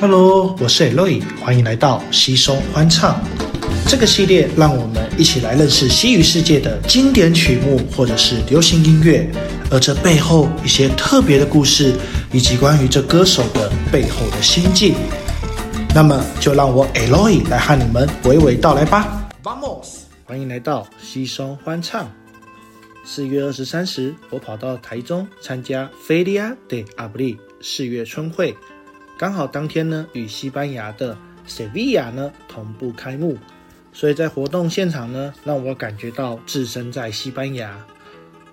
Hello，我是 Eloy，欢迎来到西松欢唱。这个系列让我们一起来认识西语世界的经典曲目或者是流行音乐，而这背后一些特别的故事，以及关于这歌手的背后的心境。那么就让我 Eloy 来和你们娓娓道来吧。Vamos，欢迎来到西松欢唱。四月二十三时，我跑到台中参加 Feria de Abril 四月春会，刚好当天呢与西班牙的 Sevilla 呢同步开幕，所以在活动现场呢让我感觉到置身在西班牙。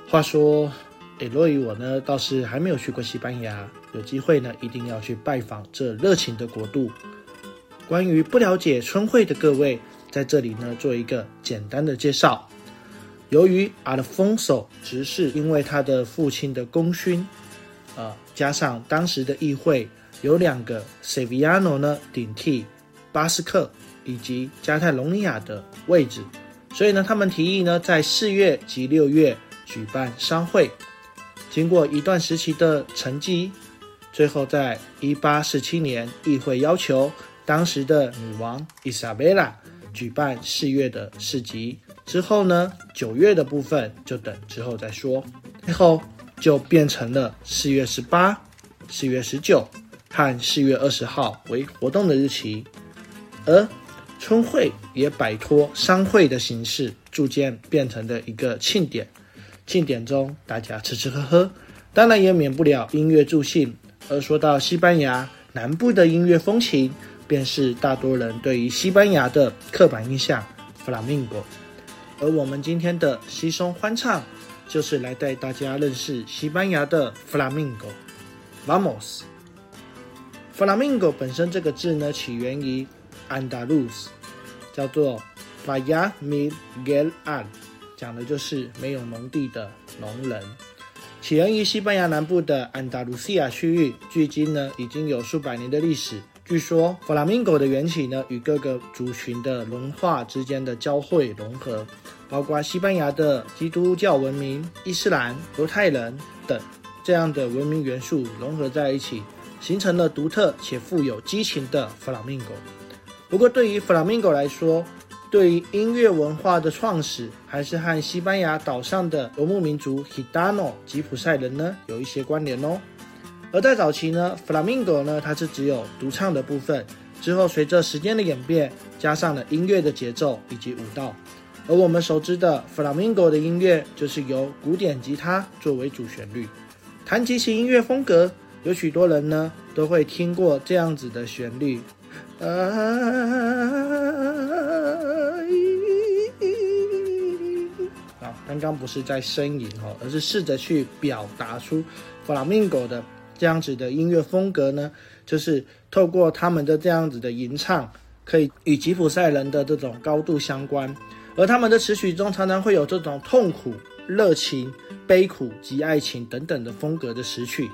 话说，诶，洛伊我呢倒是还没有去过西班牙，有机会呢一定要去拜访这热情的国度。关于不了解春会的各位，在这里呢做一个简单的介绍。由于阿 f o n s o 执事因为他的父亲的功勋，啊，加上当时的议会有两个 Seviano 呢顶替巴斯克以及加泰隆尼亚的位置，所以呢，他们提议呢在四月及六月举办商会。经过一段时期的沉寂，最后在一八四七年，议会要求当时的女王伊莎贝拉举办四月的市集。之后呢，九月的部分就等之后再说。最后就变成了四月十八、四月十九和四月二十号为活动的日期，而春会也摆脱商会的形式，逐渐变成了一个庆典。庆典中大家吃吃喝喝，当然也免不了音乐助兴。而说到西班牙南部的音乐风情，便是大多人对于西班牙的刻板印象——弗拉明戈。而我们今天的西松欢唱，就是来带大家认识西班牙的 Flamingo。Vamos。Flamingo 本身这个字呢，起源于 Andalus，叫做 Faya Miguel An，讲的就是没有农地的农人。起源于西班牙南部的安达卢西亚区域，距今呢已经有数百年的历史。据说弗拉明戈的缘起呢，与各个族群的文化之间的交汇融合，包括西班牙的基督教文明、伊斯兰、犹太人等这样的文明元素融合在一起，形成了独特且富有激情的弗拉明戈。不过，对于弗拉明戈来说，对于音乐文化的创始，还是和西班牙岛上的游牧民族 Hidano 吉普赛人呢有一些关联哦。而在早期呢，Flamingo 呢，它是只有独唱的部分。之后随着时间的演变，加上了音乐的节奏以及舞蹈。而我们熟知的 Flamingo 的音乐，就是由古典吉他作为主旋律。弹吉型音乐风格，有许多人呢都会听过这样子的旋律。啊，刚刚不是在呻吟哦，而是试着去表达出 Flamingo 的。这样子的音乐风格呢，就是透过他们的这样子的吟唱，可以与吉普赛人的这种高度相关。而他们的词曲中常常会有这种痛苦、热情、悲苦及爱情等等的风格的词曲。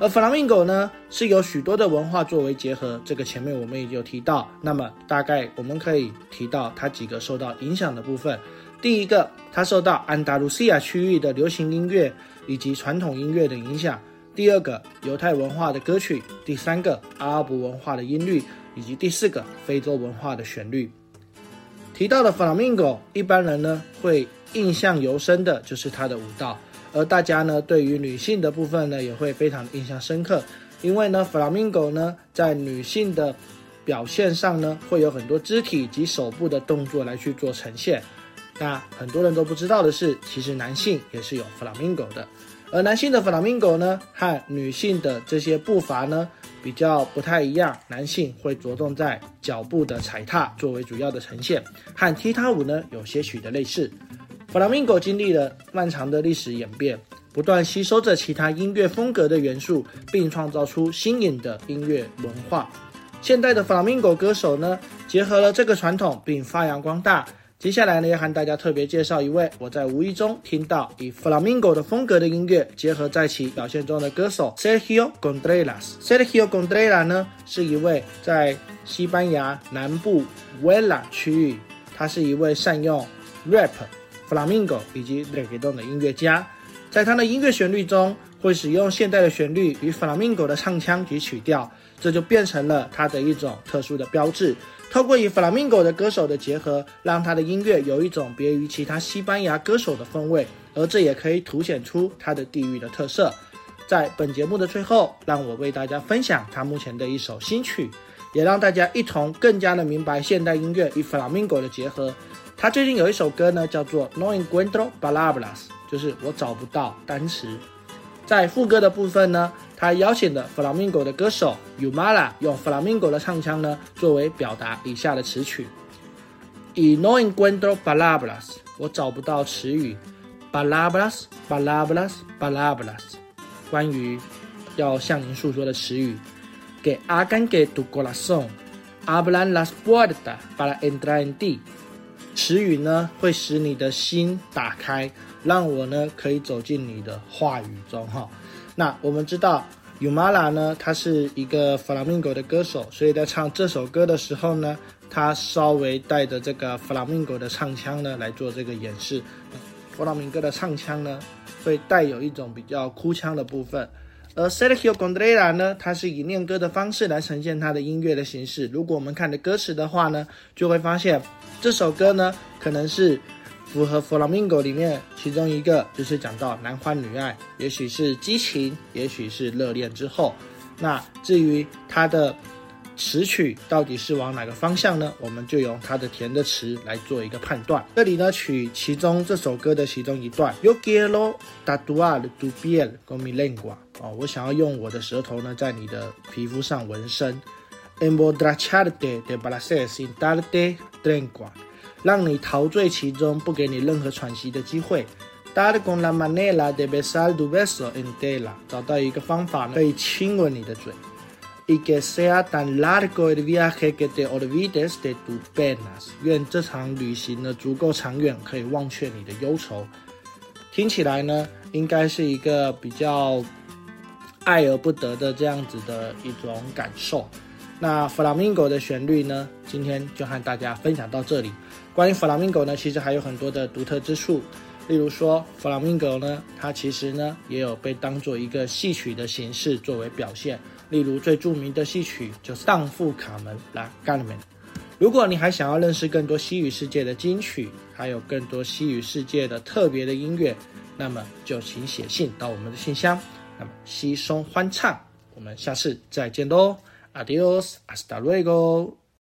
而弗拉明戈呢，是有许多的文化作为结合，这个前面我们也有提到。那么大概我们可以提到它几个受到影响的部分。第一个，它受到安达卢西亚区域的流行音乐以及传统音乐的影响。第二个犹太文化的歌曲，第三个阿拉伯文化的音律，以及第四个非洲文化的旋律。提到的 Flamingo，一般人呢会印象尤深的就是它的舞蹈，而大家呢对于女性的部分呢也会非常印象深刻，因为呢 Flamingo 呢在女性的表现上呢会有很多肢体及手部的动作来去做呈现。那很多人都不知道的是，其实男性也是有 Flamingo 的。而男性的 flamingo 呢，和女性的这些步伐呢，比较不太一样。男性会着重在脚步的踩踏作为主要的呈现，和踢踏舞呢有些许的类似。弗拉明戈经历了漫长的历史演变，不断吸收着其他音乐风格的元素，并创造出新颖的音乐文化。现代的弗拉明戈歌手呢，结合了这个传统，并发扬光大。接下来呢，要和大家特别介绍一位我在无意中听到以 Flamingo 的风格的音乐结合在其表现中的歌手 Sergio Gondreras。Sergio Gondreras 呢，是一位在西班牙南部 v e l a 区域，他是一位善用 Rap、Flamingo 以及 Reggaeton 的音乐家。在他的音乐旋律中，会使用现代的旋律与 Flamingo 的唱腔及曲调，这就变成了他的一种特殊的标志。透过与 Flamingo 的歌手的结合，让他的音乐有一种别于其他西班牙歌手的风味，而这也可以凸显出他的地域的特色。在本节目的最后，让我为大家分享他目前的一首新曲，也让大家一同更加的明白现代音乐与 Flamingo 的结合。他最近有一首歌呢，叫做 No encuentro palabras，就是我找不到单词。在副歌的部分呢，他邀请的弗拉明戈的歌手 Umala 用弗拉明戈的唱腔呢，作为表达以下的词曲。以 No encuentro palabras，我找不到词语。Palabras，palabras，palabras。关于要向您诉说的词语，给阿甘给读过了颂，hablan las puertas para entrar en ti。词语呢会使你的心打开，让我呢可以走进你的话语中哈。那我们知道，Umala 呢，他是一个弗拉明戈的歌手，所以在唱这首歌的时候呢，他稍微带着这个弗拉明戈的唱腔呢来做这个演示。弗拉明戈的唱腔呢。会带有一种比较哭腔的部分，而 Sergio Gondrera 呢，他是以念歌的方式来呈现他的音乐的形式。如果我们看的歌词的话呢，就会发现这首歌呢，可能是符合 Flamingo 里面其中一个，就是讲到男欢女爱，也许是激情，也许是热恋之后。那至于它的。词曲到底是往哪个方向呢？我们就用它的甜的词来做一个判断。这里呢，取其中这首歌的其中一段。Yo quiero tatuar tu piel con mi lengua。哦，我想要用我的舌头呢，在你的皮肤上纹身。Emborracharte de placer sin darte tregua，让你陶醉其中，不给你任何喘息的机会。Dar con la manera de besar tu beso entera，找到一个方法可以亲吻你的嘴。y que sea tan largo el viaje que te olvides de tus penas。愿这场旅行呢足够长远，可以忘却你的忧愁。听起来呢，应该是一个比较爱而不得的这样子的一种感受。那弗拉明戈的旋律呢，今天就和大家分享到这里。关于弗拉明戈呢，其实还有很多的独特之处。例如说，弗拉明戈呢，它其实呢也有被当做一个戏曲的形式作为表现。例如最著名的戏曲就是《荡妇卡门》啦 g a r m e n 如果你还想要认识更多西语世界的金曲，还有更多西语世界的特别的音乐，那么就请写信到我们的信箱。那么西松欢唱，我们下次再见喽 Adiós, hasta luego.